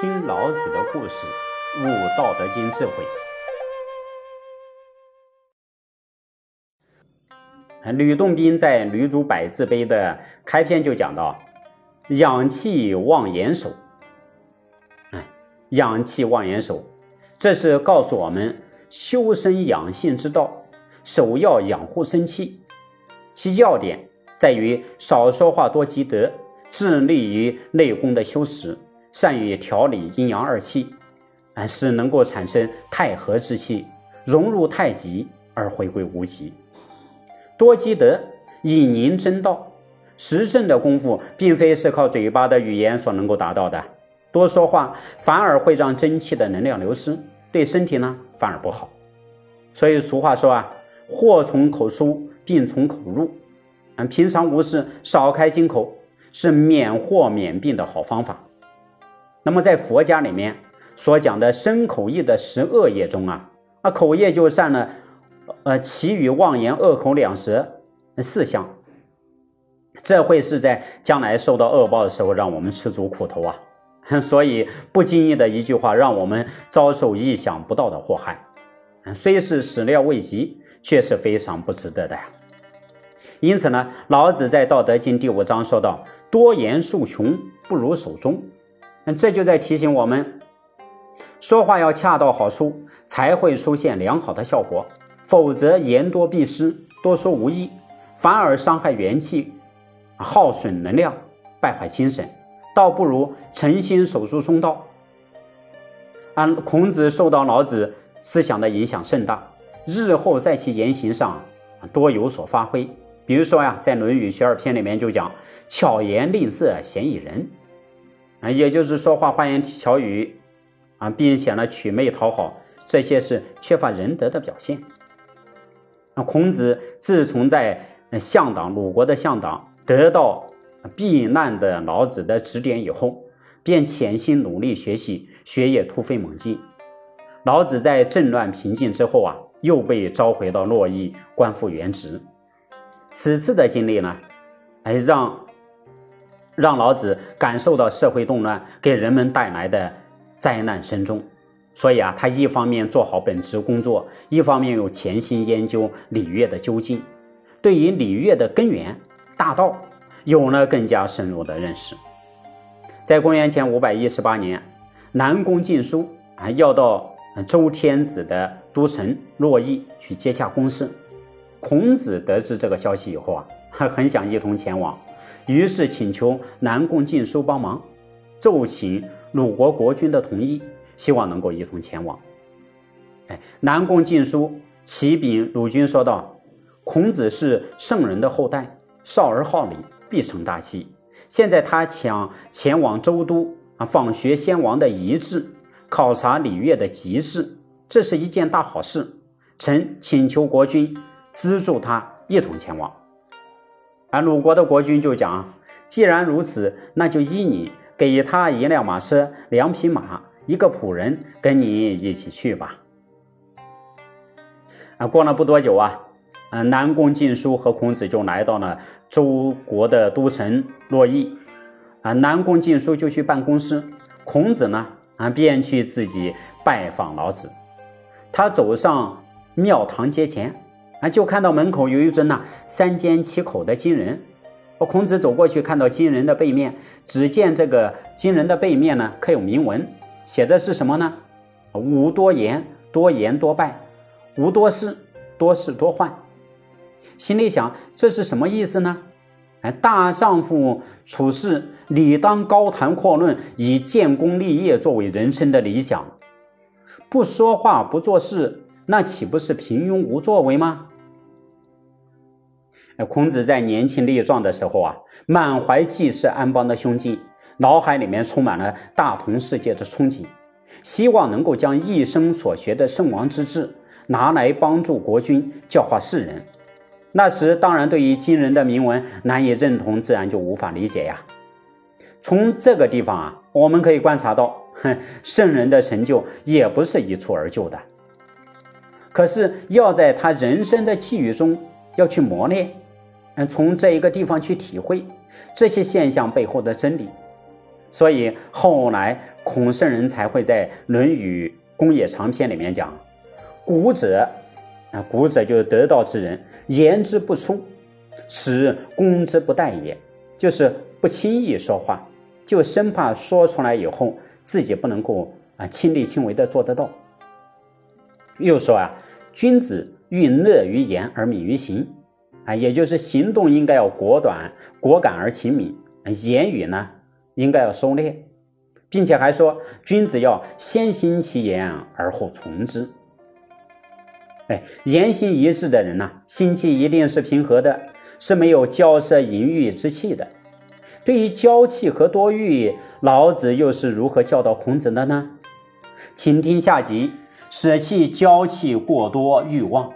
听老子的故事，悟《道德经》智慧。吕洞宾在《吕祖百字碑》的开篇就讲到：“养气望严守。”哎，养气望严守，这是告诉我们修身养性之道，首要养护生气。其要点在于少说话，多积德，致力于内功的修持。善于调理阴阳二气，啊，使能够产生太和之气，融入太极而回归无极。多积德，以宁真道。实证的功夫，并非是靠嘴巴的语言所能够达到的。多说话，反而会让真气的能量流失，对身体呢反而不好。所以俗话说啊，祸从口出，病从口入。啊，平常无事少开金口，是免祸免病的好方法。那么在佛家里面所讲的身口意的十恶业中啊，那口业就占了，呃其余妄言、恶口、两舌四项，这会是在将来受到恶报的时候让我们吃足苦头啊。所以不经意的一句话，让我们遭受意想不到的祸害，虽是始料未及，却是非常不值得的呀。因此呢，老子在《道德经》第五章说道：“多言数穷，不如守中。”这就在提醒我们，说话要恰到好处，才会出现良好的效果。否则言多必失，多说无益，反而伤害元气，耗损能量，败坏精神。倒不如诚心守住中道。啊孔子受到老子思想的影响甚大，日后在其言行上多有所发挥。比如说呀，在《论语·学而篇》里面就讲：“巧言令色，鲜矣仁。”啊，也就是说话花言巧语，啊，并显得曲媚讨好，这些是缺乏仁德的表现。那孔子自从在向党鲁国的向党得到避难的老子的指点以后，便潜心努力学习，学业突飞猛进。老子在政乱平静之后啊，又被召回到洛邑，官复原职。此次的经历呢，哎，让。让老子感受到社会动乱给人们带来的灾难深重，所以啊，他一方面做好本职工作，一方面又潜心研究礼乐的究竟，对于礼乐的根源大道有了更加深入的认识。在公元前五百一十八年，南宫敬书啊要到周天子的都城洛邑去接洽公事，孔子得知这个消息以后啊，很想一同前往。于是请求南宫敬书帮忙，奏请鲁国国君的同意，希望能够一同前往。哎，南宫敬书启禀鲁君说道：“孔子是圣人的后代，少而好礼，必成大器。现在他想前往周都啊，访学先王的遗志，考察礼乐的极致，这是一件大好事。臣请求国君资助他一同前往。”而鲁国的国君就讲：“既然如此，那就依你，给他一辆马车、两匹马、一个仆人，跟你一起去吧。”啊，过了不多久啊，嗯，南宫敬书和孔子就来到了周国的都城洛邑。啊，南宫敬书就去办公室，孔子呢，啊，便去自己拜访老子。他走上庙堂阶前。啊，就看到门口有一尊呐三缄其口的金人。我孔子走过去，看到金人的背面，只见这个金人的背面呢刻有铭文，写的是什么呢？无多言，多言多败；无多事，多事多患。心里想，这是什么意思呢？哎，大丈夫处事理当高谈阔论，以建功立业作为人生的理想。不说话，不做事。那岂不是平庸无作为吗？孔子在年轻力壮的时候啊，满怀济世安邦的胸襟，脑海里面充满了大同世界的憧憬，希望能够将一生所学的圣王之治拿来帮助国君教化世人。那时当然对于今人的铭文难以认同，自然就无法理解呀。从这个地方啊，我们可以观察到，哼，圣人的成就也不是一蹴而就的。可是要在他人生的际遇中要去磨练，嗯，从这一个地方去体会这些现象背后的真理。所以后来孔圣人才会在《论语公冶长篇》里面讲：“古者，啊，古者就是得道之人，言之不出，使攻之不殆也。”就是不轻易说话，就生怕说出来以后自己不能够啊亲力亲为的做得到。又说啊，君子欲乐于言而敏于行，啊，也就是行动应该要果断、果敢而勤敏，言语呢应该要收敛，并且还说君子要先行其言而后从之。哎，言行一致的人呢，心气一定是平和的，是没有骄奢淫欲之气的。对于娇气和多欲，老子又是如何教导孔子的呢？请听下集。舍弃娇气过多欲望。